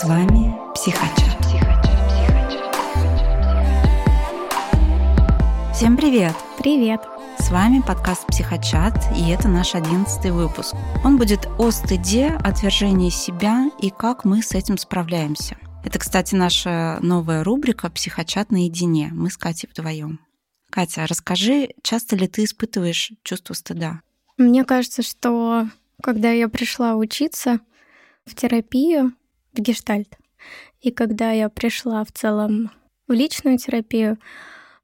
С вами Психачат. Всем привет! Привет! С вами подкаст «Психочат», и это наш одиннадцатый выпуск. Он будет о стыде, отвержении себя и как мы с этим справляемся. Это, кстати, наша новая рубрика «Психочат наедине». Мы с Катей вдвоем. Катя, расскажи, часто ли ты испытываешь чувство стыда? Мне кажется, что когда я пришла учиться в терапию, в гештальт, и когда я пришла в целом в личную терапию,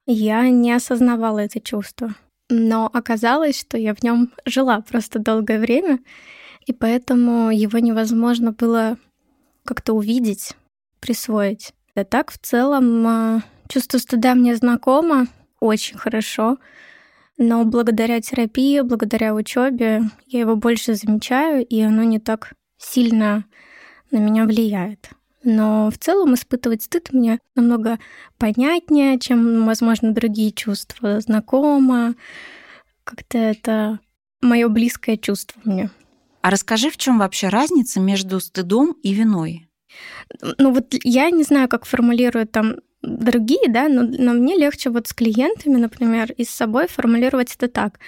я не осознавала это чувство. Но оказалось, что я в нем жила просто долгое время, и поэтому его невозможно было как-то увидеть, присвоить. А так, в целом, а, чувство стыда мне знакомо очень хорошо, но благодаря терапии, благодаря учебе я его больше замечаю, и оно не так сильно на меня влияет. Но в целом испытывать стыд мне намного понятнее, чем, возможно, другие чувства. Знакомо. Как-то это мое близкое чувство мне. А расскажи, в чем вообще разница между стыдом и виной? Ну вот я не знаю, как формулируют там другие, да, но, но мне легче вот с клиентами, например, и с собой формулировать это так.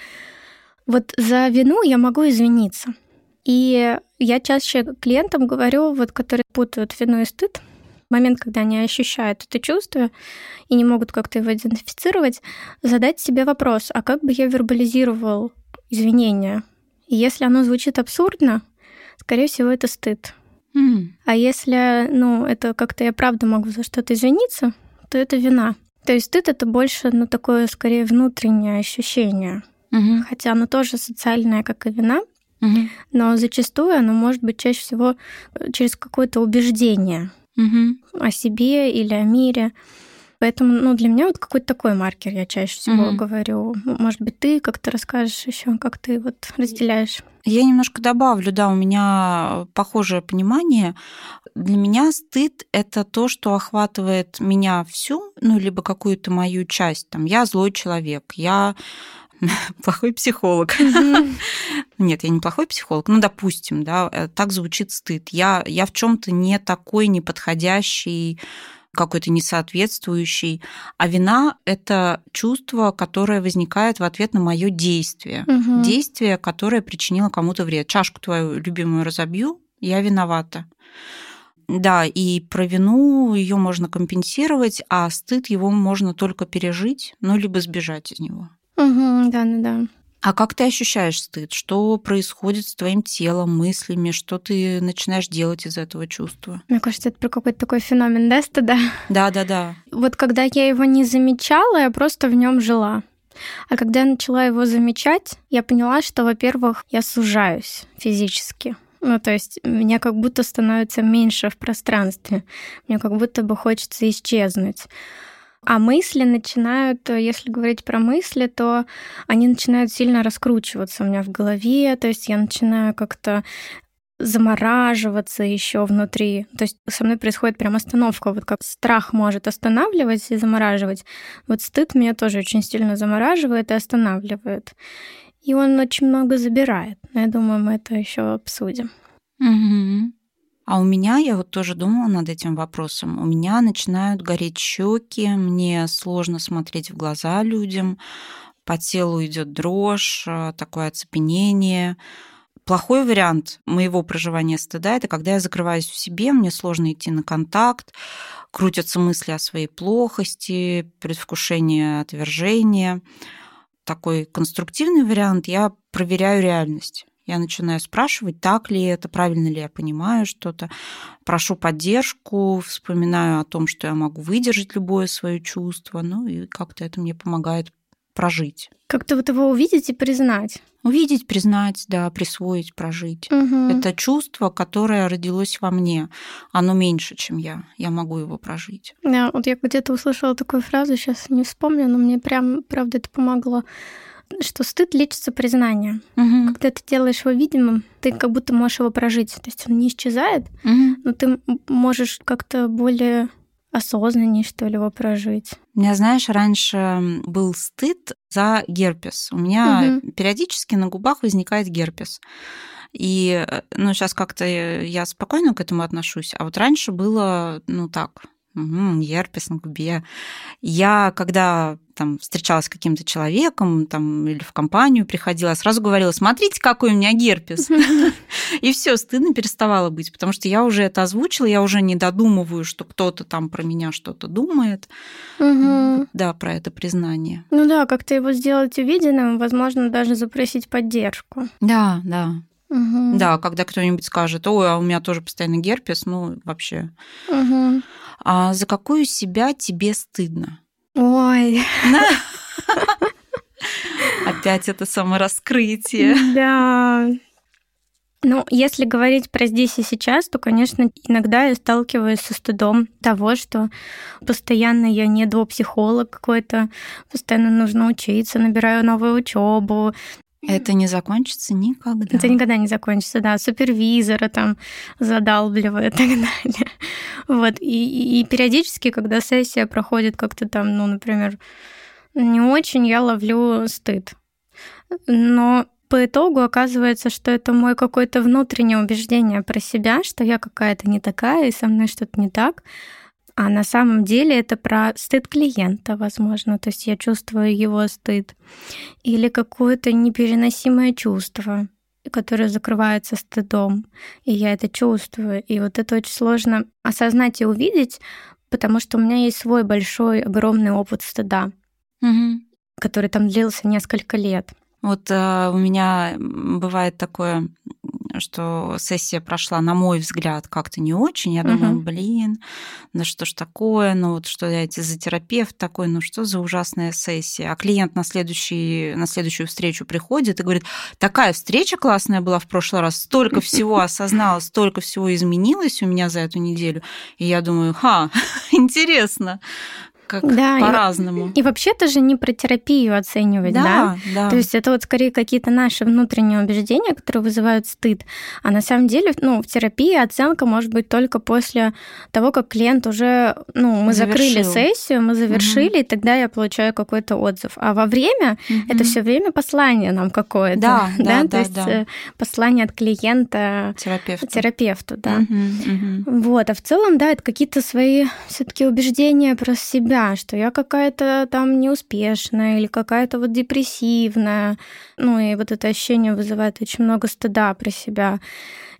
Вот за вину я могу извиниться. И я чаще клиентам говорю, вот, которые путают вину и стыд, момент, когда они ощущают это чувство и не могут как-то его идентифицировать, задать себе вопрос, а как бы я вербализировал извинения? И если оно звучит абсурдно, скорее всего, это стыд. Mm. А если, ну, это как-то я правда могу за что-то извиниться, то это вина. То есть стыд это больше, ну, такое скорее внутреннее ощущение. Mm-hmm. Хотя оно тоже социальное, как и вина. Но зачастую оно может быть чаще всего э, через какое-то убеждение mm-hmm. о себе или о мире. Поэтому, ну, для меня вот какой-то такой маркер я чаще всего mm-hmm. говорю. Может быть, ты как-то расскажешь еще, как ты вот разделяешь? Я немножко добавлю, да, у меня похожее понимание. Для меня стыд — это то, что охватывает меня всю, ну, либо какую-то мою часть. Там, я злой человек, я плохой психолог. Нет, я не плохой психолог. Ну, допустим, да, э, так звучит стыд. Я, я в чем-то не такой неподходящий какой-то несоответствующий. А вина — это чувство, которое возникает в ответ на мое действие. Угу. Действие, которое причинило кому-то вред. Чашку твою любимую разобью, я виновата. Да, и про вину ее можно компенсировать, а стыд его можно только пережить, ну, либо сбежать из него. Угу, да, да, да. А как ты ощущаешь стыд? Что происходит с твоим телом, мыслями? Что ты начинаешь делать из этого чувства? Мне кажется, это про какой-то такой феномен да, стыда. Да, да, да. Вот когда я его не замечала, я просто в нем жила. А когда я начала его замечать, я поняла, что, во-первых, я сужаюсь физически. Ну, то есть меня как будто становится меньше в пространстве. Мне как будто бы хочется исчезнуть. А мысли начинают, э, если говорить про мысли, то они начинают сильно раскручиваться у меня в голове, то есть я начинаю как-то замораживаться еще внутри. То есть со мной происходит прям остановка. Вот как страх может останавливать и замораживать. Вот стыд меня тоже очень сильно замораживает и останавливает. И он очень много забирает. Я думаю, мы это еще обсудим. Угу. А у меня, я вот тоже думала над этим вопросом, у меня начинают гореть щеки, мне сложно смотреть в глаза людям, по телу идет дрожь, э, такое оцепенение. Плохой вариант моего проживания стыда это когда я закрываюсь в себе, мне сложно идти на контакт, крутятся мысли о своей плохости, предвкушение отвержения. Такой конструктивный вариант я проверяю реальность. Я начинаю спрашивать, так ли это, правильно ли я понимаю что-то. Прошу поддержку, вспоминаю о том, что я могу выдержать любое свое чувство. Ну и как-то это мне помогает прожить. Как-то вот его увидеть и признать. Увидеть, признать, да, присвоить, прожить. Угу. Это чувство, которое родилось во мне. Оно меньше, чем я. Я могу его прожить. Да, вот я где-то услышала такую фразу, сейчас не вспомню, но мне прям, правда, это помогло что стыд лечится признанием. Угу. Когда ты делаешь его видимым, ты как будто можешь его прожить. То есть он не исчезает, угу. но ты можешь как-то более осознаннее, что ли, его прожить. У меня, знаешь, раньше был стыд за герпес. У меня угу. периодически на губах возникает герпес. И, э, ну, сейчас как-то я спокойно к этому отношусь, а вот раньше было, ну, так, Угу, герпес на губе. Я, когда там встречалась с каким-то человеком там, или в компанию приходила, сразу говорила, смотрите, какой у меня герпес. И все, стыдно переставало быть, потому что я уже это озвучила, я уже не додумываю, что кто-то там про меня что-то думает. Да, про это признание. Ну да, как-то его сделать увиденным, возможно, даже запросить поддержку. Да, да. Угу. Да, когда кто-нибудь скажет, ой, а у меня тоже постоянно герпес, ну вообще. Угу. А за какую себя тебе стыдно? Ой. Опять это самораскрытие. Да. Ну, если говорить про здесь и сейчас, то, конечно, иногда я сталкиваюсь со стыдом того, что постоянно я не психолог какой-то, постоянно нужно учиться, набираю новую учебу, это не закончится никогда. Это никогда не закончится, да. Супервизора там задалбливаю и так далее. Вот. И, и периодически, когда сессия проходит как-то там, ну, например, не очень, я ловлю стыд. Но по итогу оказывается, что это мое какое-то внутреннее убеждение про себя, что я какая-то не такая, и со мной что-то не так. А на самом деле это про стыд клиента, возможно. То есть я чувствую его стыд. Или какое-то непереносимое чувство, которое закрывается стыдом. И я это чувствую. И вот это очень сложно осознать и увидеть, потому что у меня есть свой большой, огромный опыт стыда, угу. который там длился несколько лет. Вот э, у меня бывает такое что сессия прошла, на мой взгляд, как-то не очень. Я думаю, угу. блин, да что ж такое, ну вот что я эти за терапевт такой, ну что за ужасная сессия. А клиент на, следующий, на следующую встречу приходит и говорит, такая встреча классная была в прошлый раз, столько всего осознала, столько всего изменилось у меня за эту неделю. И я думаю, ха, интересно как да, по-разному. И, и вообще это же не про терапию оценивать, да, да? да? То есть это вот скорее какие-то наши внутренние убеждения, которые вызывают стыд. А на самом деле, ну, в терапии оценка может быть только после того, как клиент уже, ну, мы Завершил. закрыли сессию, мы завершили, угу. и тогда я получаю какой-то отзыв. А во время угу. это все время послание нам какое-то, да, да, да, то есть да. Э, послание от клиента терапевту, терапевту, да. Угу, угу. Вот, а в целом, да, это какие-то свои все-таки убеждения про себя себя, что я какая-то там неуспешная или какая-то вот депрессивная. Ну и вот это ощущение вызывает очень много стыда про себя.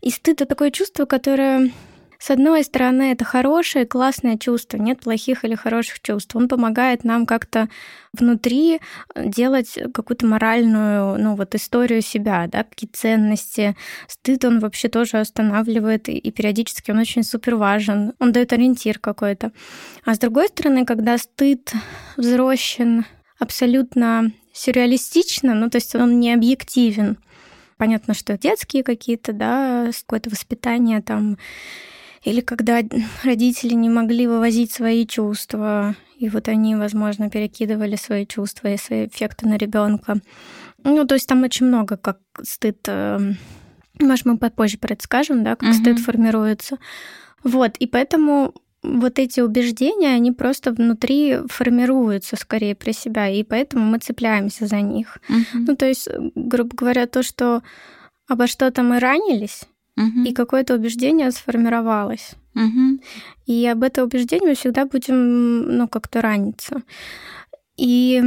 И стыд — это такое чувство, которое с одной стороны, это хорошее, классное чувство, нет плохих или хороших чувств. Он помогает нам как-то внутри делать какую-то моральную, ну вот историю себя, да, какие ценности. Стыд он вообще тоже останавливает, и периодически он очень супер важен. Он дает ориентир какой-то. А с другой стороны, когда стыд взрощен абсолютно сюрреалистично, ну то есть он не объективен, понятно, что детские какие-то, да, какое-то воспитание там или когда родители не могли вывозить свои чувства, и вот они, возможно, перекидывали свои чувства и свои эффекты на ребенка. Ну, то есть там очень много, как стыд. Эм, может, мы попозже про это скажем, да, как угу. стыд формируется. Вот, и поэтому вот эти убеждения, они просто внутри формируются скорее при себя, и поэтому мы цепляемся за них. Угу. Ну, то есть, грубо говоря, то, что обо что-то мы ранились, угу. и какое-то убеждение сформировалось. Угу. И об этом убеждении мы всегда будем, ну, как-то раниться. И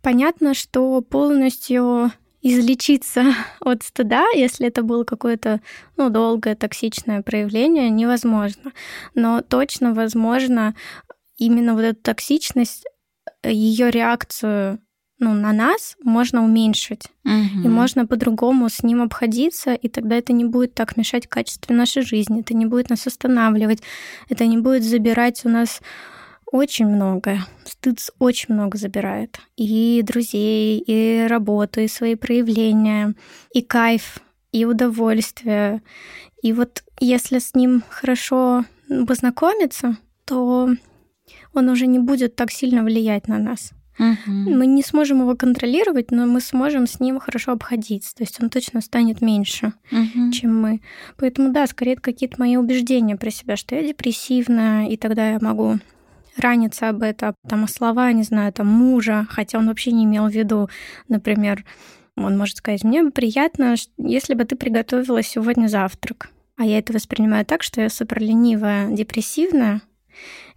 понятно, что полностью излечиться от стыда, если это было какое-то ну, долгое токсичное проявление, невозможно. Но точно возможно именно вот эту токсичность, ее реакцию ну, на нас можно уменьшить. Угу. И можно по-другому с ним обходиться, и тогда это не будет так мешать качеству нашей жизни, это не будет нас останавливать, это не будет забирать у нас очень многое. Стыд очень много забирает. И друзей, и работу, и свои проявления, и кайф, и удовольствие. И вот если с ним хорошо познакомиться, то он уже не будет так сильно влиять на нас. Угу. Мы не сможем его контролировать, но мы сможем с ним хорошо обходиться. То есть он точно станет меньше, угу. чем мы. Поэтому да, скорее это какие-то мои убеждения про себя, что я депрессивна, и тогда я могу раниться об этом, там, слова, не знаю, там, мужа, хотя он вообще не имел в виду, например, Он может сказать, мне приятно, если бы ты приготовила сегодня завтрак. А я это воспринимаю так, что я супер ленивая, депрессивная,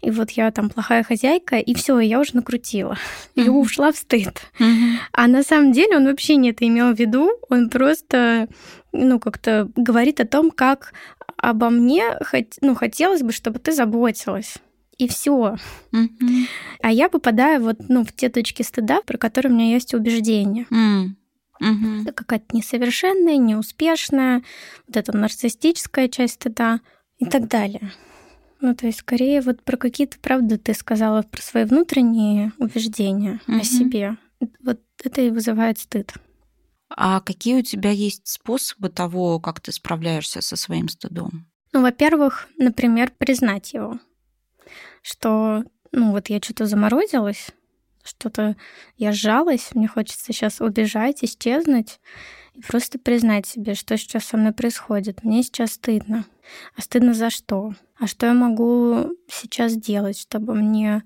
и вот я там плохая хозяйка, и все, я уже накрутила. И mm-hmm. ушла в стыд. Mm-hmm. А на самом деле он вообще не это имел в виду, он просто, ну, как-то говорит о том, как обо мне ну, хотелось бы, чтобы ты заботилась. И все. Mm-hmm. А я попадаю вот ну, в те точки стыда, про которые у меня есть убеждения. Mm. Угу. Это какая-то несовершенная, неуспешная, вот эта нарциссическая часть стыда и так далее. Ну, то есть, скорее, вот про какие-то, правда, ты сказала про свои внутренние убеждения угу. о себе. Вот это и вызывает стыд. А какие у тебя есть способы того, как ты справляешься со своим стыдом? Ну, во-первых, например, признать его, что, ну, вот я что-то заморозилась, что-то я сжалась, мне хочется сейчас убежать, исчезнуть и просто признать себе, что сейчас со мной происходит. Мне сейчас стыдно. А стыдно за что? А что я могу сейчас сделать, чтобы мне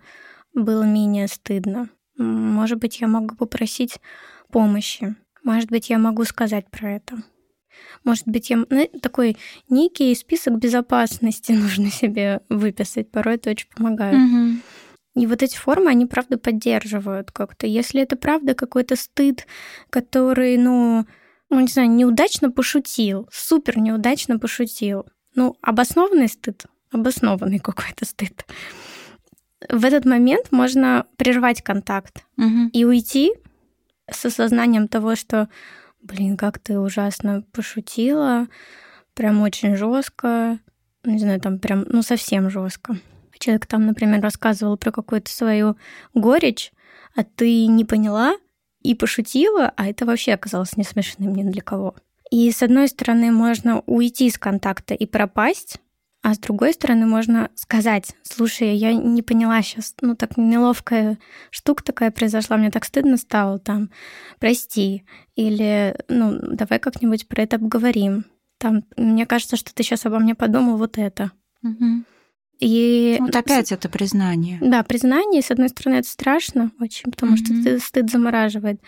было менее стыдно? Может быть, я могу попросить помощи. Может быть, я могу сказать про это. Может быть, я ну, такой некий список безопасности нужно себе выписать. Порой это очень помогает. Угу. И вот эти формы, они правда поддерживают как-то. Если это правда какой-то стыд, который, ну, ну, не знаю, неудачно пошутил, супер неудачно пошутил. Ну, обоснованный стыд, обоснованный какой-то стыд. В этот момент можно прервать контакт угу. и уйти с осознанием того, что, блин, как ты ужасно пошутила, прям очень жестко, не знаю, там прям, ну, совсем жестко. Человек там, например, рассказывал про какую-то свою горечь, а ты не поняла и пошутила, а это вообще оказалось не смешным ни для кого. И с одной стороны, можно уйти из контакта и пропасть, а с другой стороны, можно сказать, слушай, я не поняла сейчас, ну так неловкая штука такая произошла, мне так стыдно стало там, прости, или ну давай как-нибудь про это обговорим. Там, мне кажется, что ты сейчас обо мне подумал вот это. Угу. И вот опять это признание. Да, признание, с одной стороны, это страшно очень, потому mm-hmm. что стыд замораживает.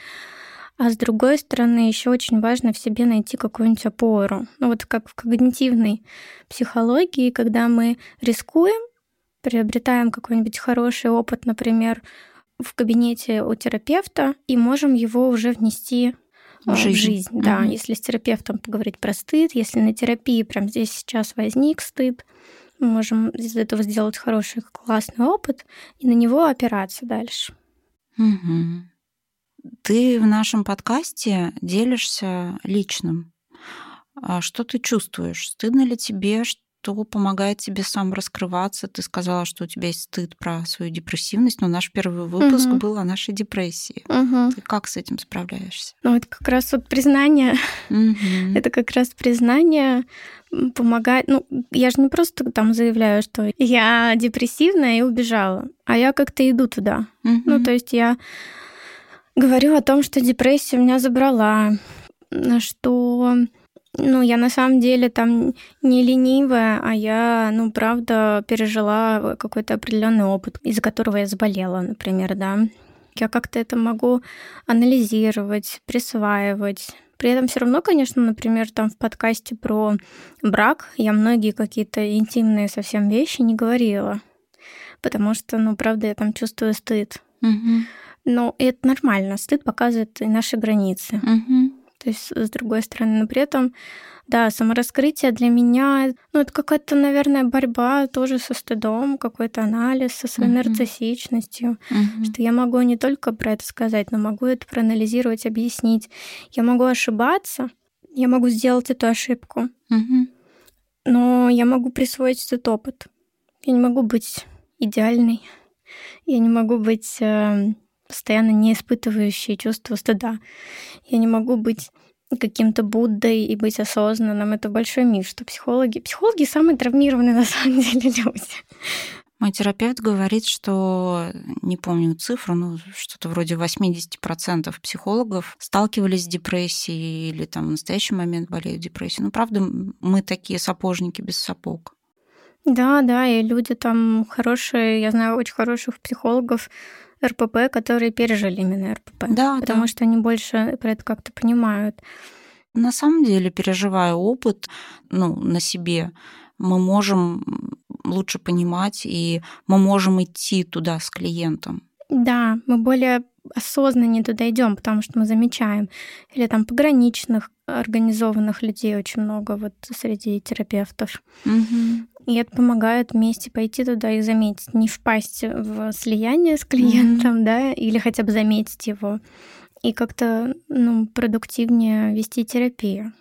А с другой стороны, еще очень важно в себе найти какую-нибудь опору. Ну вот как в когнитивной психологии, когда мы рискуем, приобретаем какой-нибудь хороший опыт, например, в кабинете у терапевта, и можем его уже внести в жизнь. В жизнь mm-hmm. Да, если с терапевтом поговорить про стыд, если на терапии прямо здесь сейчас возник стыд, мы можем из этого сделать хороший, классный опыт и на него опираться дальше. Угу. Ты в нашем подкасте делишься личным. А что ты чувствуешь? Стыдно ли тебе, что помогает тебе сам раскрываться? Ты сказала, что у тебя есть стыд про свою депрессивность, но наш первый выпуск угу. был о нашей депрессии. Угу. Ты как с этим справляешься? Ну, это как раз вот признание. Угу. Это как раз признание помогает. Ну, я же не просто там заявляю, что я депрессивная и убежала, а я как-то иду туда. Угу. Ну, то есть я говорю о том, что депрессия меня забрала, что ну, я на самом деле там не ленивая, а я, ну, правда, пережила какой-то определенный опыт, из-за которого я заболела, например, да. Я как-то это могу анализировать, присваивать. При этом все равно, конечно, например, там в подкасте про брак я многие какие-то интимные совсем вещи не говорила, потому что, ну, правда, я там чувствую стыд. Угу. Но это нормально. Стыд показывает и наши границы. Угу. То есть, с другой стороны, но при этом, да, самораскрытие для меня, ну, это какая-то, наверное, борьба тоже со стыдом, какой-то анализ со своей uh-huh. нарциссичностью, uh-huh. что я могу не только про это сказать, но могу это проанализировать, объяснить. Я могу ошибаться, я могу сделать эту ошибку, uh-huh. но я могу присвоить этот опыт. Я не могу быть идеальной, я не могу быть э, постоянно не испытывающие чувство стыда. Я не могу быть каким-то Буддой и быть осознанным. Это большой миф, что психологи... Психологи самые травмированные на самом деле люди. Мой терапевт говорит, что, не помню цифру, но что-то вроде 80% психологов сталкивались с депрессией или там в настоящий момент болеют депрессией. Ну, правда, мы такие сапожники без сапог. Да, да, и люди там хорошие, я знаю очень хороших психологов, РПП, которые пережили именно РПП. Да, потому да. что они больше про это как-то понимают. На самом деле, переживая опыт ну, на себе, мы можем лучше понимать, и мы можем идти туда с клиентом. Да, мы более осознанно туда идем, потому что мы замечаем. Или там пограничных организованных людей очень много вот среди терапевтов. Угу. И это помогает вместе пойти туда и заметить, не впасть в слияние с клиентом, mm да, или хотя бы заметить его, и как-то ну, продуктивнее вести терапию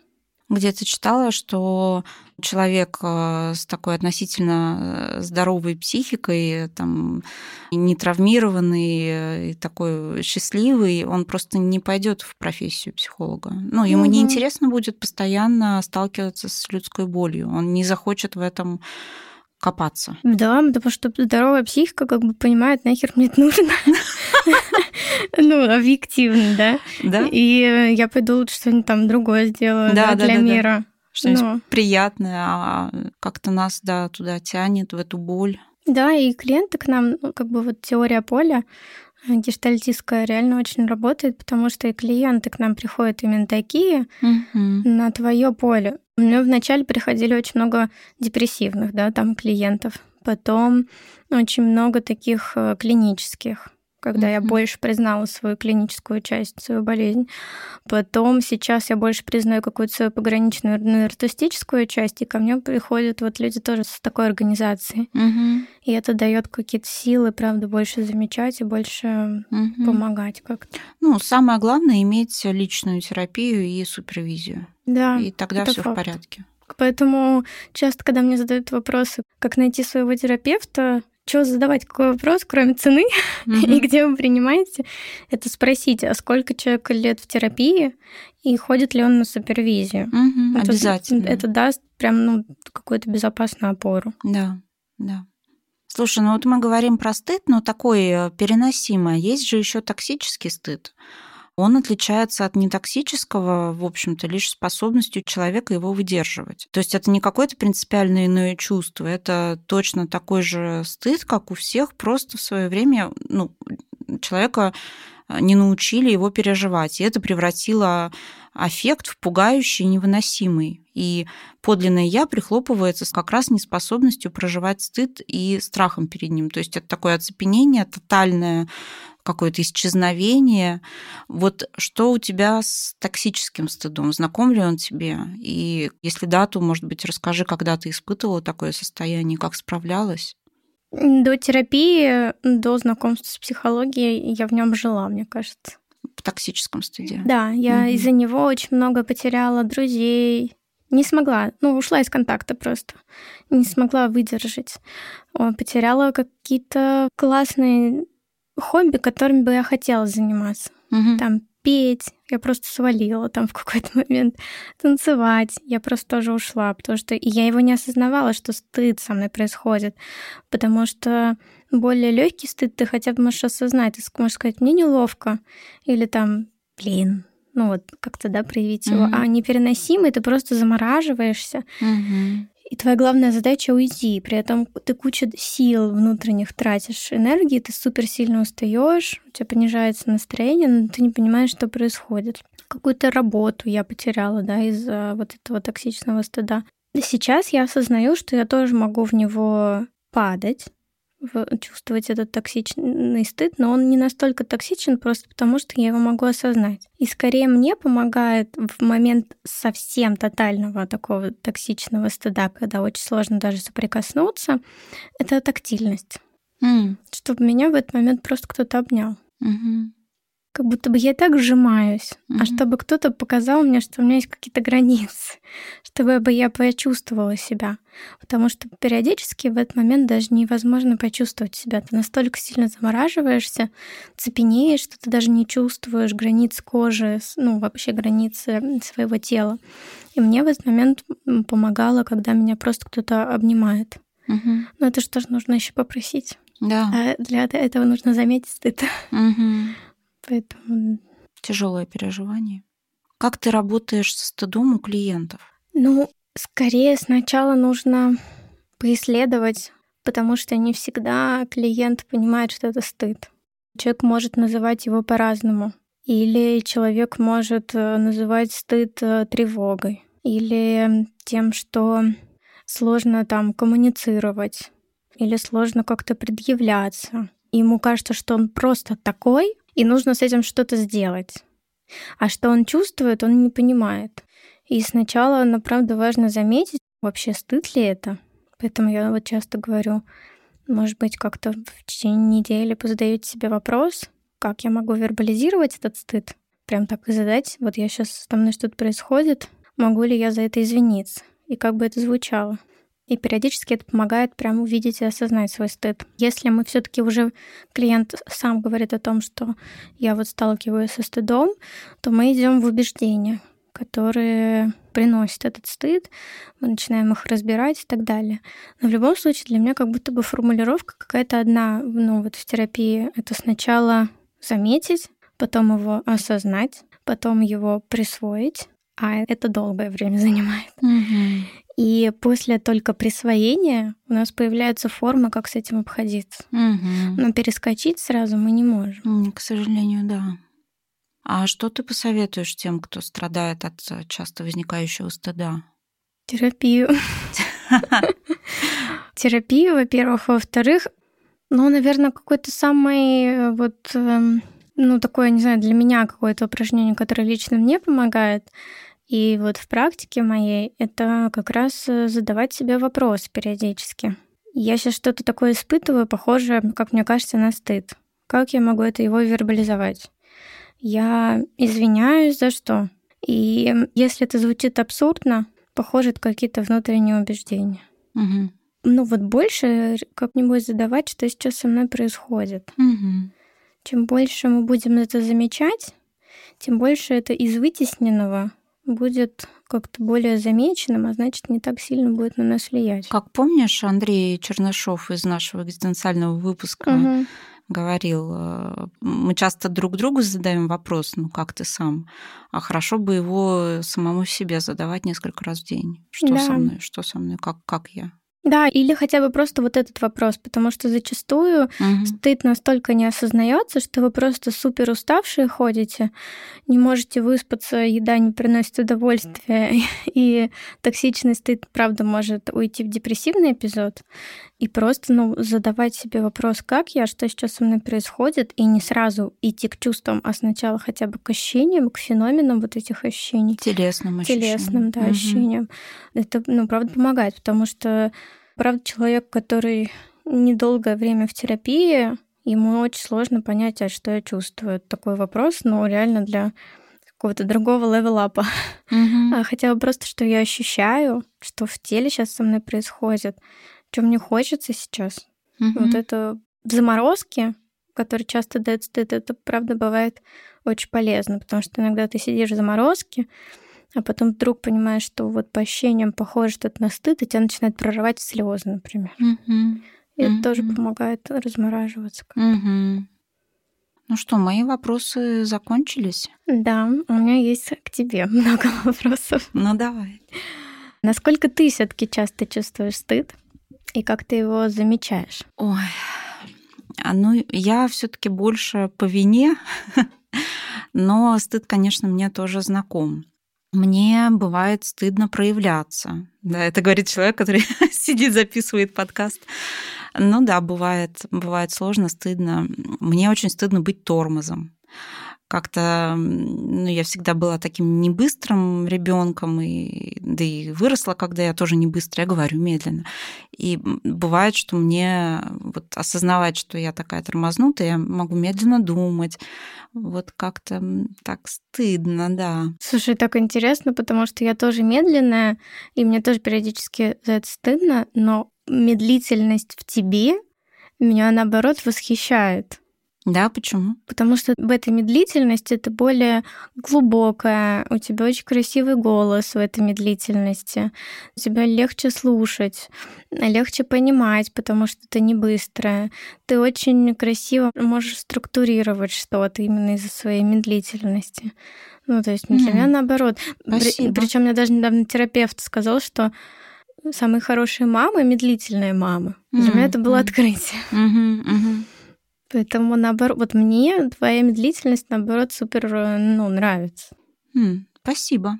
где-то читала, что человек э, с такой относительно э, здоровой психикой, там, не травмированный э, и такой счастливый, он просто не пойдет в профессию психолога. Ну, ему угу. неинтересно будет постоянно сталкиваться с людской болью. Он не захочет в этом копаться. Да, потому что здоровая психика как бы понимает, нахер мне это нужно. Ну, объективно, да. Да. И я пойду лучше что-нибудь там другое сделаю да, для мира. Что-нибудь ну. приятное, а как-то нас, да, туда тянет, в эту боль. Да, и клиенты к нам, ну, как бы вот теория поля, э, гештальтистская реально очень работает, потому что и клиенты к нам приходят именно такие угу. на твое поле. У меня вначале приходили очень много депрессивных, да, там клиентов, потом очень много таких э, клинических когда mm-hmm. я больше признала свою клиническую часть, свою болезнь. Потом сейчас я больше признаю какую-то свою пограничную нарциссическую часть, и ко мне приходят вот люди тоже с такой организацией. Mm-hmm. И это дает какие-то силы, правда, больше замечать и больше mm-hmm. помогать как-то. Ну, самое главное иметь личную терапию и супервизию. Да. И тогда все в порядке. Поэтому часто, когда мне задают вопросы, как найти своего терапевта, что задавать какой вопрос, кроме цены mm-hmm. и где вы принимаете, это спросить, а сколько человек лет в терапии и ходит ли он на супервизию. Mm-hmm. Это, Обязательно. Это даст прям ну, какую-то безопасную опору. Да, да. Слушай, ну вот мы говорим про стыд, но такой э, переносимый. А есть же еще токсический стыд он отличается от нетоксического, в общем-то, лишь способностью человека его выдерживать. То есть это не какое-то принципиально иное чувство, это точно такой же стыд, как у всех, просто в свое время ну, человека а, не научили его переживать. И это превратило аффект в пугающий невыносимый. И подлинное «я» прихлопывается как раз неспособностью проживать стыд и страхом перед ним. То есть это такое оцепенение тотальное, какое-то исчезновение. Вот что у тебя с токсическим стыдом? Знаком ли он тебе? И если да, то, может быть, расскажи, когда ты испытывала такое состояние, как справлялась? До терапии, до знакомства с психологией я в нем жила, мне кажется. В токсическом стыде. Да, я угу. из-за него очень много потеряла друзей. Не смогла, ну, ушла из контакта просто. Не смогла выдержать. Потеряла какие-то классные хобби, которыми бы я хотела заниматься. Угу. Там петь, я просто свалила там в какой-то момент, танцевать, я просто тоже ушла, потому что я его не осознавала, что стыд со мной происходит, потому что более легкий стыд ты хотя бы можешь осознать, ты можешь сказать, мне неловко, или там, блин, ну вот как-то, да, проявить mm-hmm. его, а непереносимый, ты просто замораживаешься, mm-hmm. И твоя главная задача уйти. При этом ты кучу сил внутренних тратишь, энергии, ты супер сильно устаешь, у тебя понижается настроение, но ты не понимаешь, что происходит. Какую-то работу я потеряла, да, из-за вот этого токсичного стыда. Сейчас я осознаю, что я тоже могу в него падать, чувствовать этот токсичный стыд, но он не настолько токсичен просто потому, что я его могу осознать. И скорее мне помогает в момент совсем тотального такого токсичного стыда, когда очень сложно даже соприкоснуться, это тактильность. Mm. Чтобы меня в этот момент просто кто-то обнял. Mm-hmm как будто бы я так сжимаюсь, mm-hmm. а чтобы кто-то показал мне, что у меня есть какие-то границы, чтобы бы я почувствовала себя. Потому что периодически в этот момент даже невозможно почувствовать себя. Ты настолько сильно замораживаешься, цепенеешь, что ты даже не чувствуешь границ кожи, ну, вообще границы своего тела. И мне в этот момент помогало, когда меня просто кто-то обнимает. Mm-hmm. Но это же тоже нужно еще попросить. Да. А для этого нужно заметить стыд. Mm-hmm. Поэтому... Тяжелое переживание. Как ты работаешь со стыдом у клиентов? Ну, скорее сначала нужно поисследовать, потому что не всегда клиент понимает, что это стыд. Человек может называть его по-разному. Или человек может э, называть стыд э, тревогой. Или тем, что сложно там коммуницировать. Или сложно как-то предъявляться. Ему кажется, что он просто такой, и нужно с этим что-то сделать. А что он чувствует, он не понимает. И сначала, ну, правда, важно заметить, вообще стыд ли это. Поэтому я вот часто говорю, может быть, как-то в течение недели позадаете себе вопрос, как я могу вербализировать этот стыд? Прям так и задать, вот я сейчас, со мной что-то происходит, могу ли я за это извиниться? И как бы это звучало? И периодически это помогает прям увидеть и осознать свой стыд. Если мы все таки уже клиент сам говорит о том, что я вот сталкиваюсь со стыдом, то мы идем в убеждения, которые приносят этот стыд, мы начинаем их разбирать и так далее. Но в любом случае для меня как будто бы формулировка какая-то одна, ну вот в терапии это сначала заметить, потом его осознать, потом его присвоить, а это долгое время занимает. Угу. И после только присвоения у нас появляются формы, как с этим обходиться. Угу. Но перескочить сразу мы не можем. К сожалению, да. А что ты посоветуешь тем, кто страдает от э, часто возникающего стыда? Терапию. Терапию, во-первых. Во-вторых, ну, наверное, какой-то самый э, вот, эм, ну, такое, не знаю, для меня какое-то упражнение, которое лично мне помогает, и вот в практике моей это как раз э, задавать себе вопрос периодически. Я сейчас что-то такое испытываю, похожее, как мне кажется, на стыд. Как я могу это его вербализовать? Я извиняюсь за что? И если это звучит абсурдно, похоже, это какие-то внутренние убеждения. Угу. Ну вот больше как-нибудь задавать, что сейчас со мной происходит. Угу. Чем больше мы будем это замечать, тем больше это из вытесненного будет как-то более замеченным, а значит, не так сильно будет на нас влиять. Как помнишь, Андрей Чернышов из нашего экзистенциального выпуска Угу. говорил, э, мы часто друг другу задаем вопрос, ну как ты сам, а хорошо бы его самому себе задавать несколько раз в день. Что Да. со мной, что со мной, как, как я. Да, или хотя бы просто вот этот вопрос, потому что зачастую Мгм. стыд настолько не осознается, что вы просто супер уставшие ходите, не можете выспаться, еда не приносит удовольствия, и токсичный стыд, правда, может уйти в депрессивный эпизод. И просто, ну, задавать себе вопрос, как я, что сейчас со мной происходит, и не сразу идти к чувствам, а сначала хотя бы к ощущениям, к феноменам вот этих ощущений Телесным ощущением. телесным, да, Мгм. ощущениям. Это, ну, правда, помогает, потому что, правда, человек, который недолгое время в терапии, ему очень сложно понять, а что я чувствую. Такой вопрос, но реально для какого-то другого левелапа. А хотя бы просто, что я ощущаю, что в теле сейчас со мной происходит, что мне хочется сейчас. Мгм. Вот это в заморозке, который часто дает стыд, это правда бывает очень полезно, потому что иногда ты сидишь в заморозке, а потом вдруг понимаешь, что вот по ощущениям похоже что-то на стыд, и тебя начинает прорывать слезы, например. Мгм. И это тоже помогает размораживаться. Мгм. Ну что, мои вопросы закончились? Да, у меня есть к тебе много вопросов. Ну давай. Насколько ты все-таки часто чувствуешь стыд и как ты его замечаешь? Ой, а ну я все-таки больше по вине, но стыд, конечно, мне тоже знаком. Мне бывает стыдно проявляться. Да, это говорит человек, который сидит, записывает подкаст. Ну да, бывает, бывает сложно, стыдно. Мне очень стыдно быть тормозом. Как-то, ну, я всегда была таким небыстрым ребенком, и, да и выросла, когда я тоже не быстро, я говорю медленно. И бывает, что мне вот осознавать, что я такая тормознутая, я могу медленно думать. Вот как-то так стыдно, да. Слушай, так интересно, потому что я тоже медленная, и мне тоже периодически за это стыдно, но медлительность в тебе меня, наоборот, восхищает. Да, почему? Потому что в этой медлительности это более глубокая, у тебя очень красивый голос в этой медлительности, тебя легче слушать, легче понимать, потому что ты не быстрая. Ты очень красиво можешь структурировать что-то именно из-за своей медлительности. Ну, то есть для меня наоборот. Спасибо. Причем мне даже недавно терапевт сказал, что самые хорошие мамы медлительные мамы. Для меня это было открытие. Поэтому, наоборот, вот мне твоя медлительность, наоборот, супер, э, ну, нравится. М, спасибо.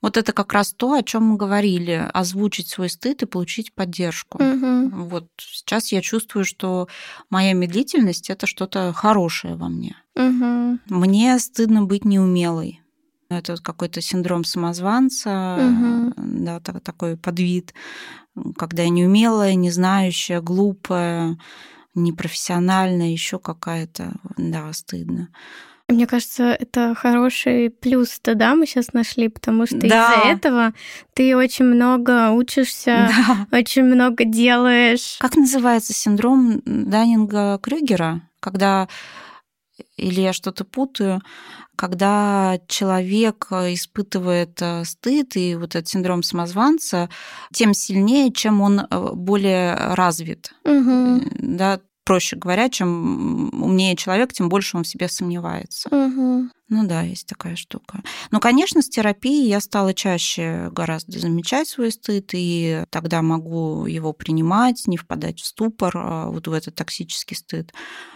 Вот это как раз то, о чем мы говорили, озвучить свой стыд и получить поддержку. Угу. Вот сейчас я чувствую, что моя медлительность это что-то хорошее во мне. Угу. Мне стыдно быть неумелой. Это какой-то синдром самозванца, Мгм. да, та- такой подвид, когда я неумелая, не знающая, глупая, непрофессиональная, еще какая-то, да, стыдно. Мне кажется, это хороший плюс стыда мы сейчас нашли, потому что Да. из-за этого ты очень много учишься, Да. очень много делаешь. Как называется синдром Даннинга Крюгера, когда или я что-то путаю, когда человек испытывает э, стыд и вот этот синдром самозванца, тем сильнее, чем он э, более развит. Э, Да, проще говоря, чем умнее человек, тем больше он в себе сомневается. Мгм. Ну да, есть такая штука. Но, конечно, с терапией я стала чаще гораздо замечать свой стыд, и тогда могу его принимать, не впадать в ступор, а, вот в этот токсический стыд,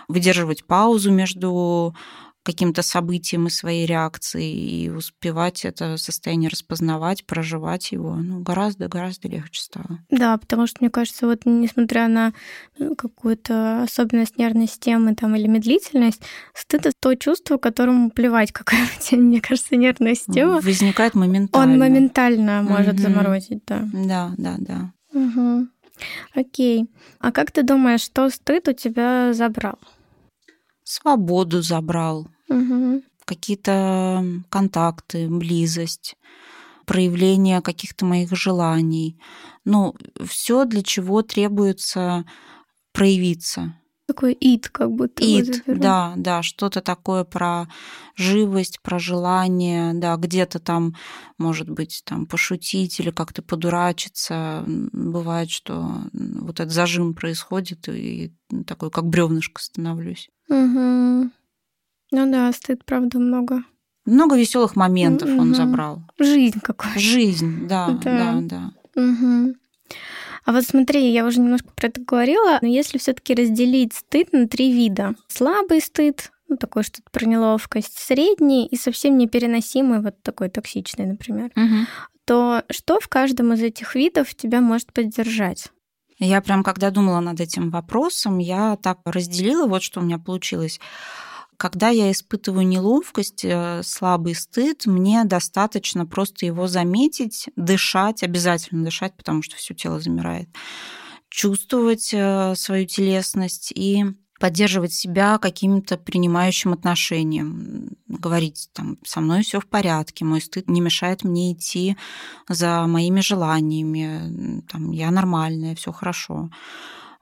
выдерживать паузу между каким-то событием и своей реакцией, и успевать это состояние распознавать, проживать его, ну, гораздо-гораздо легче стало. Да, потому что, мне кажется, вот несмотря на ну, какую-то особенность нервной системы там, или медлительность, стыд — это то чувство, которому плевать, какая у тебя, мне кажется, нервная система. Возникает моментально. Он моментально может Мгм. заморозить, да. Да, да, да. Мгм. Окей. А как ты думаешь, что стыд у тебя забрал? Свободу забрал, Мгм. какие-то контакты, близость, проявление каких-то моих желаний. Ну, все, для чего требуется проявиться. Такой ид, как будто бы Ид, да, да, что-то такое про живость, про желание, да, где-то там, может быть, там пошутить или как-то подурачиться. Бывает, что вот этот зажим происходит, и такой, как бревнышко становлюсь. Мгм. Ну да, стыд, правда, много. Много веселых моментов он Мгм. забрал. Жизнь какой. Жизнь, да, Да. да, да. Мгм. А вот смотри, я уже немножко про это говорила, но если все-таки разделить стыд на три вида. Слабый стыд, ну такой что-то про неловкость, средний и совсем непереносимый, вот такой токсичный, например, Мгм. то что в каждом из этих видов тебя может поддержать? Я прям, когда думала над этим вопросом, я так разделила, вот что у меня получилось. Когда я испытываю неловкость, э, слабый стыд, мне достаточно просто его заметить, дышать, обязательно дышать, потому что все тело замирает, чувствовать э, свою телесность и поддерживать себя каким-то принимающим отношением, говорить там со мной все в порядке, мой стыд не мешает мне идти за моими желаниями, там я нормальная, все хорошо.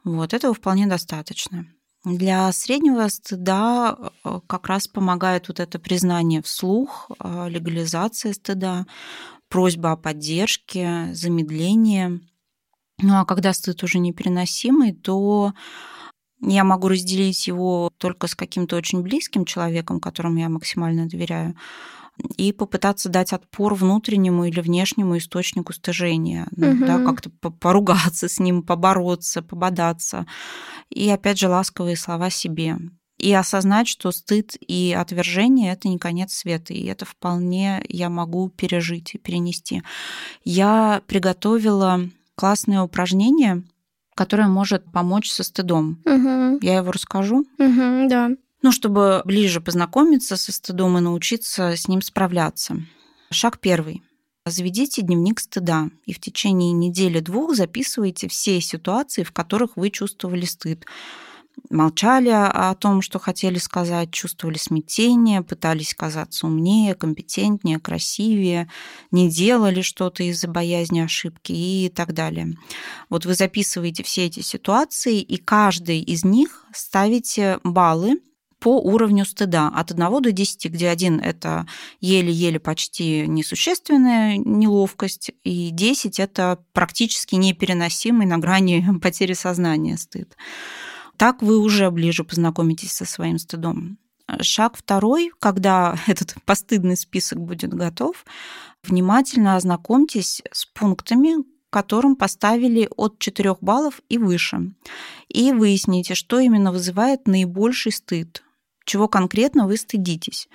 Вот этого вполне достаточно. Для среднего стыда э, как раз помогает вот это признание вслух, э, легализация стыда, просьба о поддержке, замедление. Ну а когда стыд уже непереносимый, то я могу разделить его только с каким-то очень близким человеком, которому я максимально доверяю, и попытаться дать отпор внутреннему или внешнему источнику стыжения, ну, да, Мгм. как-то по- поругаться с ним, побороться, пободаться. И опять же ласковые слова себе. И осознать, что стыд и отвержение это не конец света, и это вполне я могу пережить и перенести. Я приготовила классное упражнение, которое может помочь со стыдом. Мгм. Я его расскажу. Мгм, да. Ну, чтобы ближе познакомиться со стыдом и научиться с ним справляться. Шаг первый. Заведите дневник стыда и в течение недели-двух записывайте все ситуации, в которых вы чувствовали стыд. Молчали о том, что хотели сказать, чувствовали смятение, пытались казаться умнее, компетентнее, красивее, не делали что-то из-за боязни ошибки и так далее. Вот вы записываете все эти ситуации, и каждой из них ставите баллы по уровню стыда от 1 до 10, где 1 это еле-еле почти несущественная неловкость, и 10 это практически непереносимый на грани потери сознания стыд. Так вы уже ближе познакомитесь со своим стыдом. Шаг второй, когда этот постыдный список будет готов, внимательно ознакомьтесь с пунктами, которым поставили от 4 баллов и выше. И выясните, что именно вызывает наибольший стыд, чего конкретно вы стыдитесь.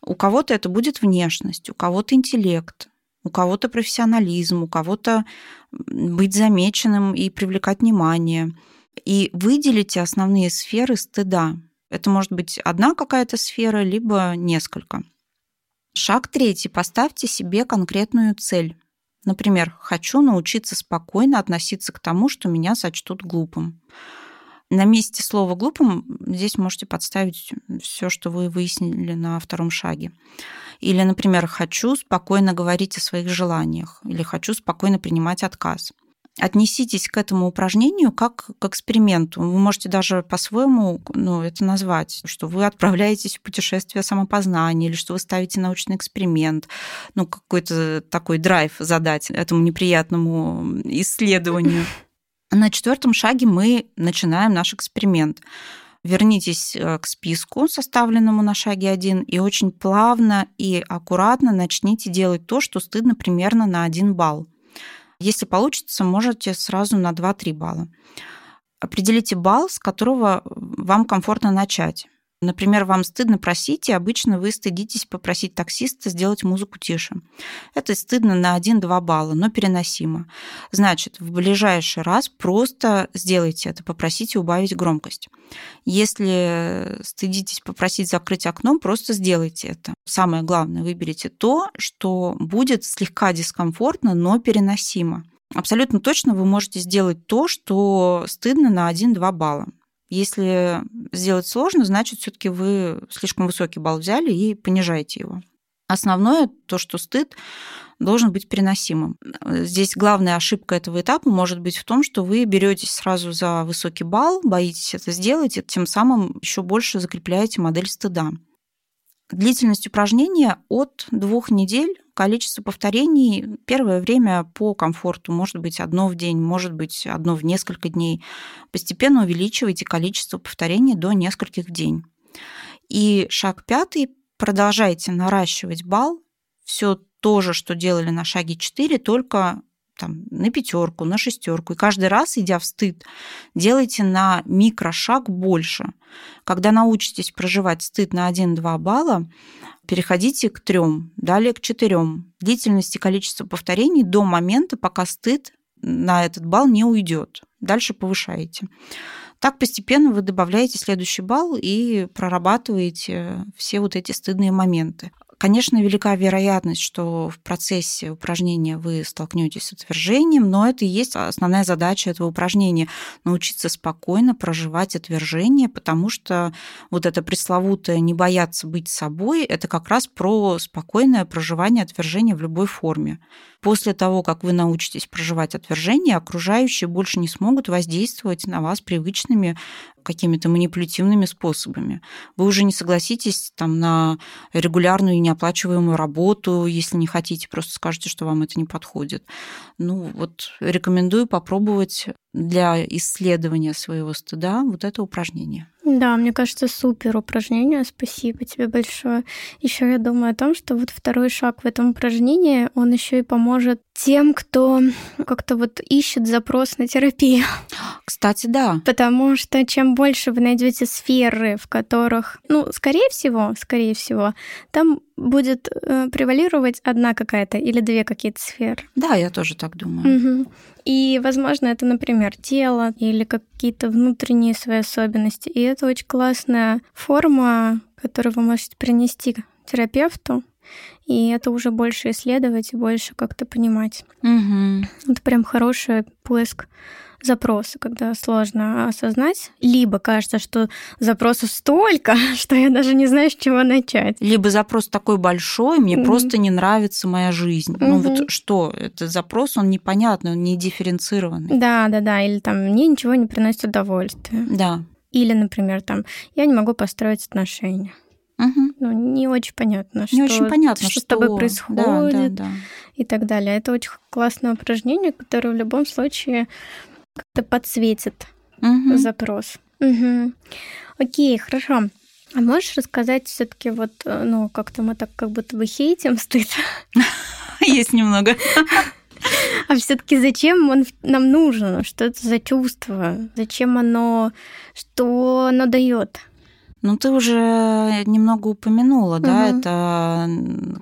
У кого-то это будет внешность, у кого-то интеллект, у кого-то профессионализм, у кого-то быть замеченным и привлекать внимание. И выделите основные сферы стыда. Это может быть одна какая-то сфера, либо несколько. Шаг третий. Поставьте себе конкретную цель. Например, хочу научиться спокойно относиться к тому, что меня сочтут глупым. На месте слова глупым здесь можете подставить все, что вы выяснили на втором шаге. Или, например, хочу спокойно говорить о своих желаниях, или хочу спокойно принимать отказ. Отнеситесь к этому упражнению как к эксперименту. Вы можете даже по-своему ну, это назвать, что вы отправляетесь в путешествие самопознания, или что вы ставите научный эксперимент, ну, какой-то такой драйв задать этому неприятному исследованию. На четвертом шаге мы начинаем наш эксперимент. Вернитесь э, к списку, составленному на шаге 1, и очень плавно и аккуратно начните делать то, что стыдно примерно на 1 балл. Если получится, можете сразу на 2-3 балла. Определите балл, с которого вам комфортно начать. Например, вам стыдно просить, и обычно вы стыдитесь попросить таксиста сделать музыку тише. Это стыдно на 1-2 балла, но переносимо. Значит, в ближайший раз просто сделайте это, попросите убавить громкость. Если стыдитесь попросить закрыть окно, просто сделайте это. Самое главное, выберите то, что будет слегка дискомфортно, но переносимо. Абсолютно точно вы можете сделать то, что стыдно на 1-2 балла. Если сделать сложно, значит, все-таки вы слишком высокий балл взяли и понижаете его. Основное, то, что стыд должен быть переносимым. Здесь главная ошибка этого этапа может быть в том, что вы беретесь сразу за высокий балл, боитесь это сделать, и тем самым еще больше закрепляете модель стыда. Длительность упражнения от двух недель количество повторений первое время по комфорту, может быть, одно в день, может быть, одно в несколько дней. Постепенно увеличивайте количество повторений до нескольких в день. И шаг пятый, продолжайте наращивать балл, все то же, что делали на шаге 4, только там, на пятерку, на шестерку. И каждый раз, идя в стыд, делайте на микрошаг больше. Когда научитесь проживать стыд на 1-2 балла, переходите к трем, далее к четырем. Длительность и количество повторений до момента, пока стыд на этот балл не уйдет. Дальше повышаете. Так постепенно вы добавляете следующий балл и прорабатываете все вот эти стыдные моменты. Конечно, велика вероятность, что в процессе упражнения вы столкнетесь с отвержением, но это и есть основная задача этого упражнения – научиться спокойно проживать отвержение, потому что вот это пресловутое «не бояться быть собой» – это как раз про спокойное проживание отвержения в любой форме. После того, как вы научитесь проживать отвержение, окружающие больше не смогут воздействовать на вас привычными какими-то манипулятивными способами. Вы уже не согласитесь там, на регулярную и неоплачиваемую работу, если не хотите, просто скажете, что вам это не подходит. Ну, вот рекомендую попробовать для исследования своего стыда вот это упражнение. Да, мне кажется, супер упражнение. Спасибо тебе большое. Еще я думаю о том, что вот второй шаг в этом упражнении, он еще и поможет тем, кто как-то вот ищет запрос на терапию. Кстати, да. Потому что чем больше вы найдете сферы, в которых, ну, скорее всего, скорее всего, там будет э, превалировать одна какая-то или две какие-то сферы. Да, я тоже так думаю. Угу. И, возможно, это, например, тело или какие-то внутренние свои особенности. И это очень классная форма, которую вы можете принести терапевту, и это уже больше исследовать и больше как-то понимать. Угу. Это прям хороший поиск запросы, когда сложно осознать. Либо кажется, что запросов столько, что я даже не знаю, с чего начать. Либо запрос такой большой, мне mm-hmm. просто не нравится моя жизнь. Mm-hmm. Ну вот что, этот запрос, он непонятный, он не дифференцированный. Да, да, да. Или там мне ничего не приносит удовольствия. Да. Или, например, там я не могу построить отношения. Угу. Ну, не очень понятно, не что, очень понятно, что, что с тобой происходит да, да, да. и так далее. Это очень классное упражнение, которое в любом случае как-то подсветит угу. запрос. Угу. Окей, хорошо. А можешь рассказать все-таки вот, э, ну, как-то мы так как будто бы хейтим стыд? Есть немного. А А все-таки зачем он нам нужен? Что это за чувство? Зачем оно? Что оно дает? Ну, ты уже немного упомянула, угу. да, это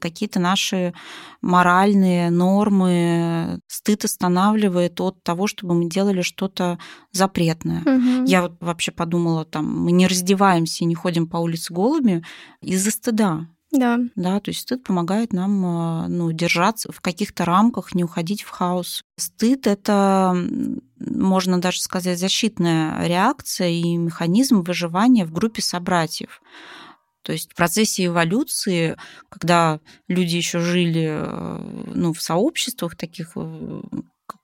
какие-то наши моральные нормы. Стыд останавливает от того, чтобы мы делали что-то запретное. Угу. Я вот вообще подумала, там, мы не раздеваемся и не ходим по улице голыми из-за стыда. Да. Да, то есть стыд помогает нам а, ну, держаться в каких-то рамках, не уходить в хаос. Стыд это, можно даже сказать, защитная реакция и механизм выживания в группе собратьев. То есть в процессе эволюции, когда люди еще жили э, ну, в сообществах таких э,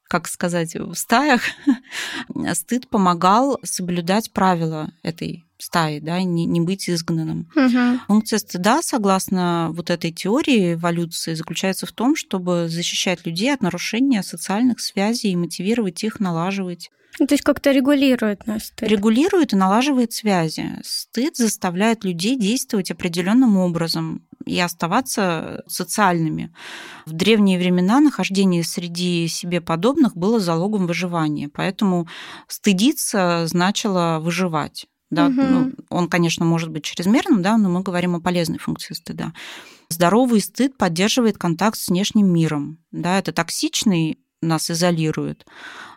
как сказать, в стаях, стыд помогал соблюдать правила этой стаи, да, не, не быть изгнанным. Угу. Функция стыда, согласно вот этой теории эволюции, заключается в том, чтобы защищать людей от нарушения социальных связей и мотивировать их налаживать ну, то есть как-то регулирует нас. Стыд. Регулирует и налаживает связи. Стыд заставляет людей действовать определенным образом и оставаться социальными. В древние времена нахождение среди себе подобных было залогом выживания, поэтому стыдиться значило выживать. Да, угу. ну, он, конечно, может быть чрезмерным, да, но мы говорим о полезной функции стыда. Здоровый стыд поддерживает контакт с внешним миром. Да, это токсичный нас изолирует,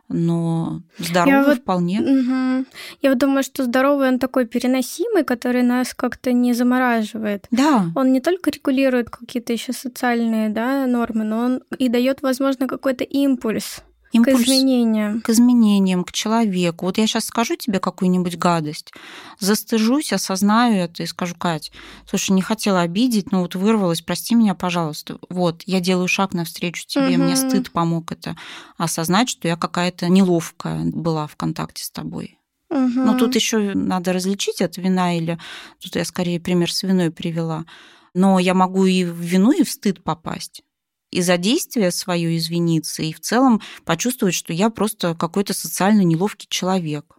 но здоровый я вот, вполне. Угу. Я вот думаю, что здоровый он такой переносимый, который нас как-то не замораживает. Да. Он не только регулирует какие-то еще социальные да, нормы, но он и дает, возможно, какой-то импульс импульс к изменениям. К изменениям, к человеку. Вот я сейчас скажу тебе какую-нибудь гадость, застыжусь, осознаю это и скажу, Кать, слушай, не хотела обидеть, но вот вырвалась, прости меня, пожалуйста. Вот, я делаю шаг навстречу тебе, угу. мне стыд помог это осознать, что я какая-то неловкая была в контакте с тобой. Угу. Но тут еще надо различить, это вина или... Тут я скорее пример с виной привела. Но я могу и в вину, и в стыд попасть и за действие свое извиниться, и в целом почувствовать, что я просто какой-то социально неловкий человек.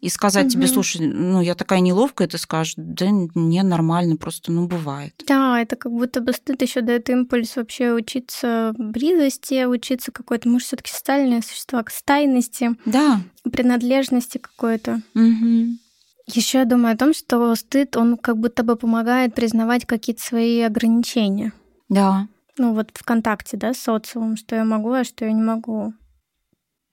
И сказать угу. тебе, слушай, ну я такая неловкая, ты скажешь, да не нормально, просто, ну бывает. Да, это как будто бы стыд еще дает импульс вообще учиться близости, учиться какой-то, может, все-таки социальное существо, к стайности, да. принадлежности какой-то. Угу. Еще я думаю о том, что стыд, он как будто бы помогает признавать какие-то свои ограничения. Да ну вот в контакте, да, с социумом, что я могу, а что я не могу.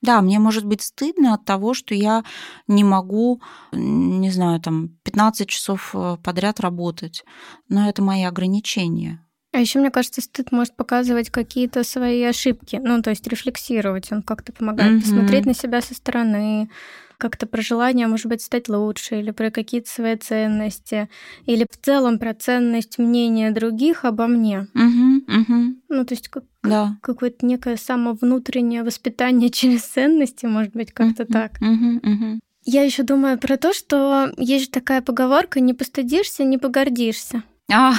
Да, мне может быть стыдно от того, что я не могу, не знаю, там 15 часов э, подряд работать, но это мои ограничения. А еще, мне кажется, стыд может показывать какие-то свои ошибки, ну, то есть рефлексировать. Он как-то помогает mm-hmm. посмотреть на себя со стороны, как-то про желание, может быть, стать лучше, или про какие-то свои ценности, или в целом про ценность мнения других обо мне. Угу, угу. Ну, то есть как, да. какое-то некое самовнутреннее воспитание через ценности, может быть, как-то угу, так. Угу, угу. Я еще думаю про то, что есть же такая поговорка: не постыдишься, не погордишься. А,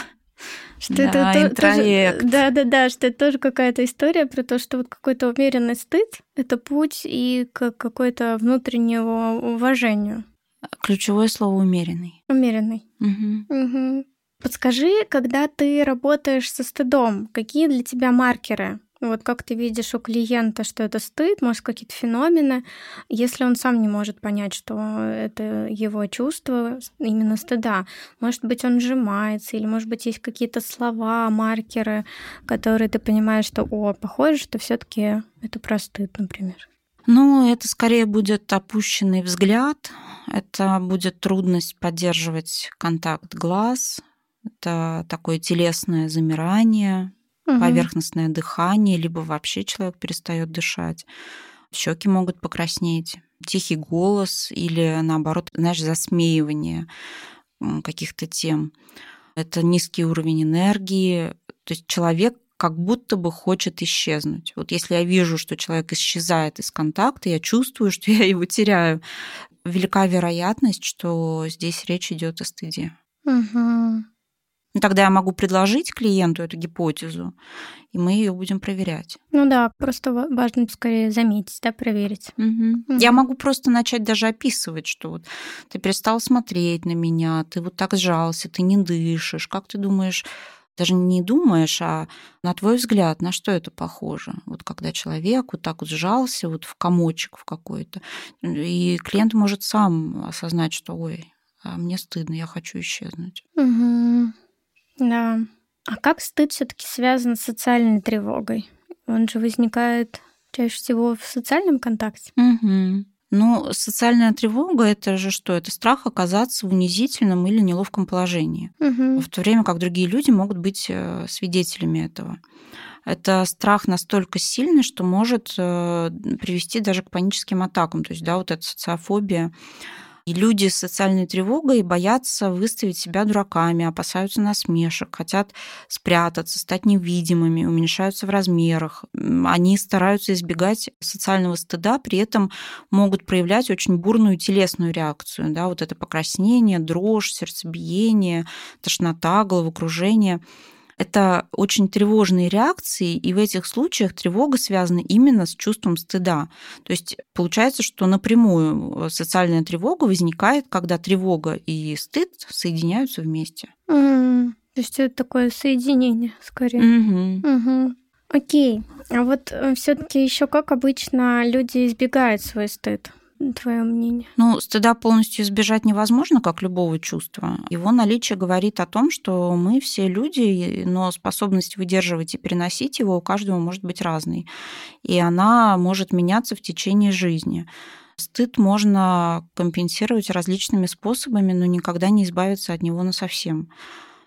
что да, это интроект. Тоже, да, да, да, что это тоже какая-то история про то, что вот какой-то умеренный стыд — это путь и к какой-то внутреннего уважению. Ключевое слово умеренный. Умеренный. Угу. Угу. Подскажи, когда ты работаешь со стыдом, какие для тебя маркеры? Вот как ты видишь у клиента, что это стыд, может, какие-то феномены, если он сам не может понять, что это его чувство именно стыда. Может быть, он сжимается, или, может быть, есть какие-то слова, маркеры, которые ты понимаешь, что, о, похоже, что все таки это про стыд, например. Ну, это скорее будет опущенный взгляд, это будет трудность поддерживать контакт глаз, это такое телесное замирание, угу. поверхностное дыхание, либо вообще человек перестает дышать. Щеки могут покраснеть, тихий голос или наоборот, знаешь, засмеивание каких-то тем. Это низкий уровень энергии. То есть человек как будто бы хочет исчезнуть. Вот если я вижу, что человек исчезает из контакта, я чувствую, что я его теряю. Велика вероятность, что здесь речь идет о стыде. Угу. Ну, тогда я могу предложить клиенту эту гипотезу, и мы ее будем проверять. Ну да, просто важно скорее заметить, да, проверить. Угу. Угу. Я могу просто начать даже описывать, что вот ты перестал смотреть на меня, ты вот так сжался, ты не дышишь, как ты думаешь, даже не думаешь, а на твой взгляд, на что это похоже? Вот когда человек вот так вот сжался вот в комочек в какой-то, и клиент может сам осознать, что, ой, а мне стыдно, я хочу исчезнуть. Угу. Да. А как стыд все-таки связан с социальной тревогой? Он же возникает чаще всего в социальном контакте. Угу. Ну, социальная тревога это же что? Это страх оказаться в унизительном или неловком положении, угу. в то время как другие люди могут быть э, свидетелями этого. Это страх настолько сильный, что может э, привести даже к паническим атакам. То есть, да, вот эта социофобия и люди с социальной тревогой боятся выставить себя дураками, опасаются насмешек, хотят спрятаться, стать невидимыми, уменьшаются в размерах. Они стараются избегать социального стыда, при этом могут проявлять очень бурную телесную реакцию. Да, вот это покраснение, дрожь, сердцебиение, тошнота, головокружение – это очень тревожные реакции, и в этих случаях тревога связана именно с чувством стыда. То есть получается, что напрямую э, социальная тревога возникает, когда тревога и стыд соединяются вместе. Mm, то есть это такое соединение, скорее. Угу. Угу. Окей. А вот э, все-таки еще как обычно люди избегают свой стыд? Твое мнение? Ну, стыда полностью избежать невозможно, как любого чувства. Его наличие говорит о том, что мы все люди, но способность выдерживать и переносить его у каждого может быть разной. И она может меняться в течение жизни. Стыд можно компенсировать различными способами, но никогда не избавиться от него насовсем.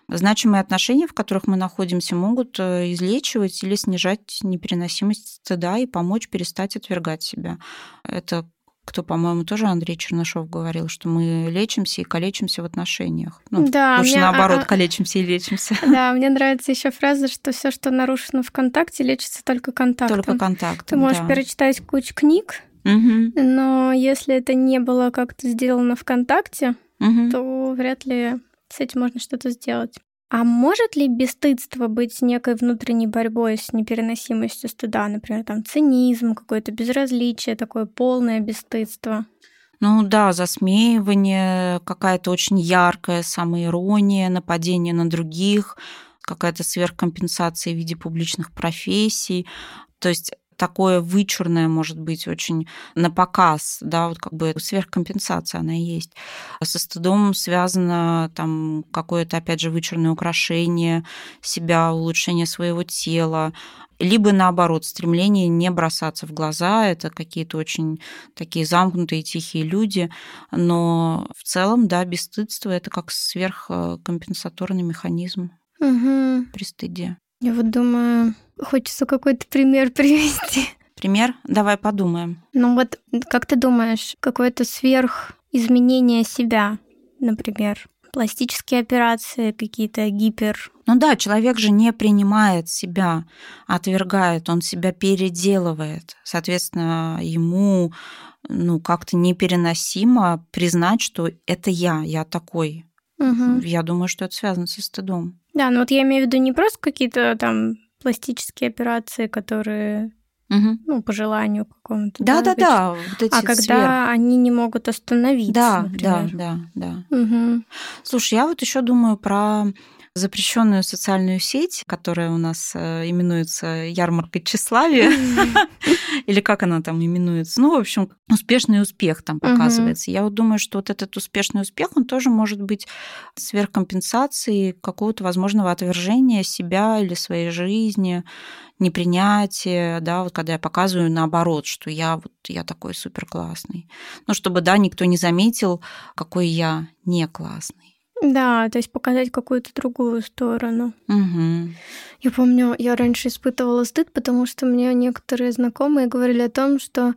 Значимые отношения, в которых мы находимся, могут э, излечивать или снижать непереносимость стыда и помочь перестать отвергать себя. Это кто, по-моему, тоже Андрей Чернышов говорил, что мы лечимся и калечимся в отношениях. Ну, да, лучше мне, наоборот, а, калечимся и лечимся. Да, мне нравится еще фраза, что все, что нарушено в контакте, лечится только контактом. Только контактом. Ты можешь да. перечитать кучу книг, угу. но если это не было как-то сделано ВКонтакте, угу. то вряд ли с этим можно что-то сделать. А может ли бесстыдство быть некой внутренней борьбой с непереносимостью стыда? Например, там цинизм, какое-то безразличие, такое полное бесстыдство? Ну да, засмеивание, какая-то очень яркая самоирония, нападение на других, какая-то сверхкомпенсация в виде публичных профессий. То есть такое вычурное, может быть, очень на показ, да, вот как бы сверхкомпенсация она есть. Со стыдом связано там какое-то, опять же, вычурное украшение себя, улучшение своего тела, либо наоборот, стремление не бросаться в глаза, это какие-то очень такие замкнутые, тихие люди, но в целом, да, бесстыдство – это как сверхкомпенсаторный механизм угу. при стыде. Я вот думаю, хочется какой-то пример привести. Пример? Давай подумаем. Ну вот, как ты думаешь, какое-то сверх изменение себя, например, пластические операции, какие-то гипер. Ну да, человек же не принимает себя, отвергает, он себя переделывает. Соответственно, ему ну, как-то непереносимо признать, что это я, я такой. Угу. Я думаю, что это связано со стыдом. Да, ну вот я имею в виду не просто какие-то там пластические операции, которые угу. ну, по желанию какому-то. Да, да, да. Вот эти а когда сверх. они не могут остановиться. Да, например. да, да, да. Угу. Слушай, я вот еще думаю про запрещенную социальную сеть, которая у нас э, именуется ярмаркой тщеславия, или как она там именуется. Ну, в общем, успешный успех там показывается. Я вот думаю, что вот этот успешный успех, он тоже может быть сверхкомпенсацией какого-то возможного отвержения себя или своей жизни, непринятие, да, вот когда я показываю наоборот, что я вот я такой супер классный. Ну, чтобы, да, никто не заметил, какой я не классный. Да, то есть показать какую-то другую сторону. Угу. Я помню, я раньше испытывала стыд, потому что мне некоторые знакомые говорили о том, что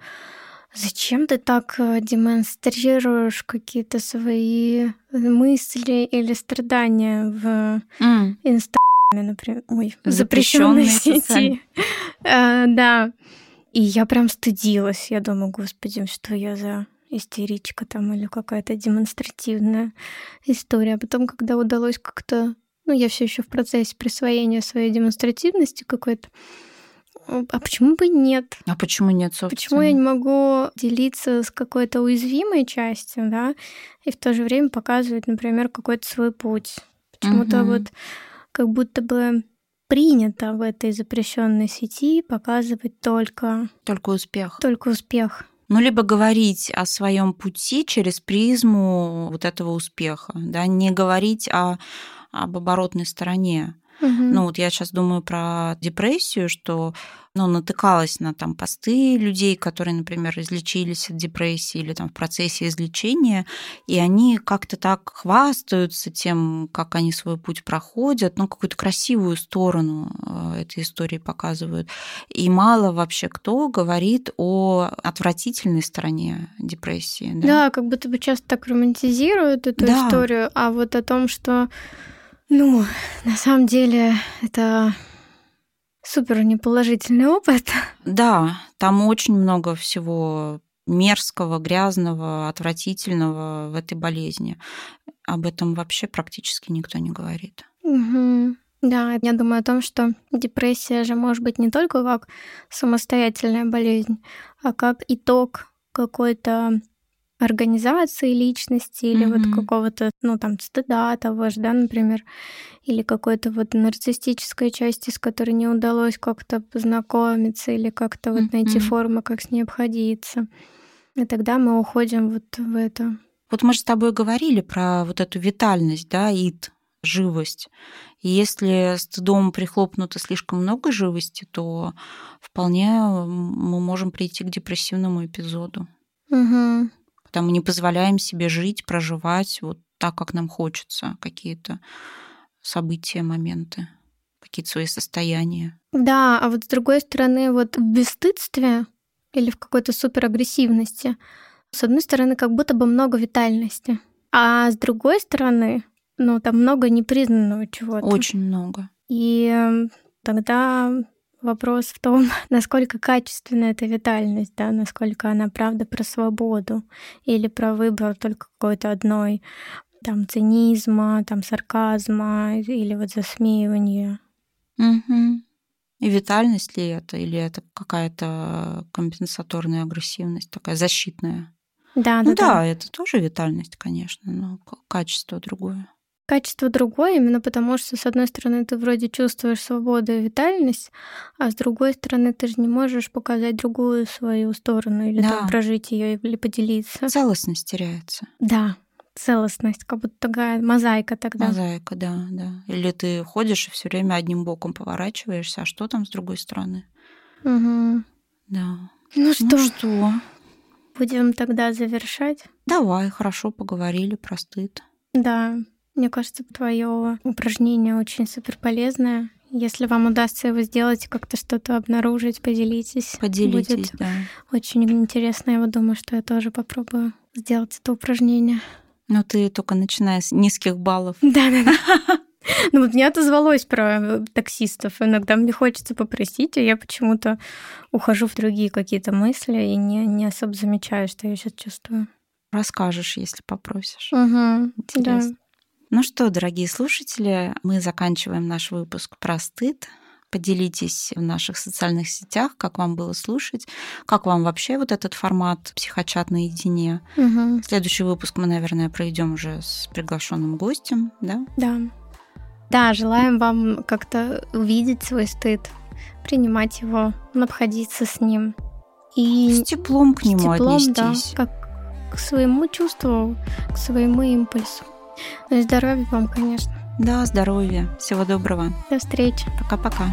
зачем ты так э, демонстрируешь какие-то свои мысли или страдания в Mm. Инстаграме, например. Ой, запрещенной сети. Э, Да. И я прям стыдилась. Я думаю, господи, что я за истеричка там или какая-то демонстративная история. А потом, когда удалось как-то, ну, я все еще в процессе присвоения своей демонстративности какой-то, а почему бы нет? А почему нет, собственно? Почему я не могу делиться с какой-то уязвимой частью, да, и в то же время показывать, например, какой-то свой путь? Почему-то Мгм. вот как будто бы принято в этой запрещенной сети показывать только только успех. Только успех. Ну, либо говорить о своем пути через призму вот этого успеха, да, не говорить о, об оборотной стороне. Угу. Ну, вот я сейчас думаю про депрессию, что ну, натыкалась на там посты людей, которые, например, излечились от депрессии или там в процессе излечения, и они как-то так хвастаются тем, как они свой путь проходят, ну, какую-то красивую сторону э, этой истории показывают. И мало вообще кто говорит о отвратительной стороне депрессии. Да, да как будто бы часто так романтизируют эту да. историю, а вот о том, что, ну, на самом деле это супер неположительный опыт. Да, там очень много всего мерзкого, грязного, отвратительного в этой болезни. Об этом вообще практически никто не говорит. Угу. Да, я думаю о том, что депрессия же может быть не только как самостоятельная болезнь, а как итог какой-то организации личности или mm-hmm. вот какого-то, ну, там, стыда того же, да, например, или какой-то вот нарциссической части, с которой не удалось как-то познакомиться или как-то вот mm-hmm. найти форму, как с ней обходиться. И тогда мы уходим вот в это. Вот мы же с тобой говорили про вот эту витальность, да, ид, живость. И если стыдом прихлопнуто слишком много живости, то вполне мы можем прийти к депрессивному эпизоду. Угу когда мы не позволяем себе жить, проживать вот так, как нам хочется, какие-то события, моменты, какие-то свои состояния. Да, а вот с другой стороны, вот в бесстыдстве или в какой-то суперагрессивности, с одной стороны, как будто бы много витальности, а с другой стороны, ну, там много непризнанного чего-то. Очень много. И эм, тогда Вопрос в том, насколько качественна эта витальность, да, насколько она правда про свободу или про выбор только какой-то одной там цинизма, там сарказма или вот засмеивания. Угу. И витальность ли это, или это какая-то компенсаторная агрессивность, такая защитная? Да, ну да, да, это тоже витальность, конечно, но качество другое. Качество другое, именно потому что, с одной стороны, ты вроде чувствуешь свободу и витальность, а с другой стороны, ты же не можешь показать другую свою сторону или да. там прожить ее или поделиться. Целостность теряется. Да, целостность, как будто такая мозаика тогда. Мозаика, да, да. Или ты ходишь и все время одним боком поворачиваешься, а что там с другой стороны? Угу. Да. Ну, ну что? что? Будем тогда завершать. Давай, хорошо поговорили про стыд. Да. Мне кажется, твое упражнение очень супер полезное. Если вам удастся его сделать, как-то что-то обнаружить, поделитесь. Поделитесь, Будет да. Очень интересно. Я вот думаю, что я тоже попробую сделать это упражнение. Но ты только начиная с низких баллов. Да-да-да. Ну вот мне отозвалось про таксистов. Иногда мне хочется попросить, а я почему-то ухожу в другие какие-то мысли и не, не особо замечаю, что я сейчас чувствую. Расскажешь, если попросишь. Угу, Интересно. Да. Ну что, дорогие слушатели, мы заканчиваем наш выпуск про стыд. Поделитесь в наших социальных сетях, как вам было слушать, как вам вообще вот этот формат психочат наедине. Угу. Следующий выпуск мы, наверное, проведем уже с приглашенным гостем, да? Да. Да, желаем вам как-то увидеть свой стыд, принимать его, обходиться с ним. И с теплом к нему с теплом, отнестись. Да, как к своему чувству, к своему импульсу. Здоровья вам, конечно. Да, здоровья. Всего доброго. До встречи. Пока-пока.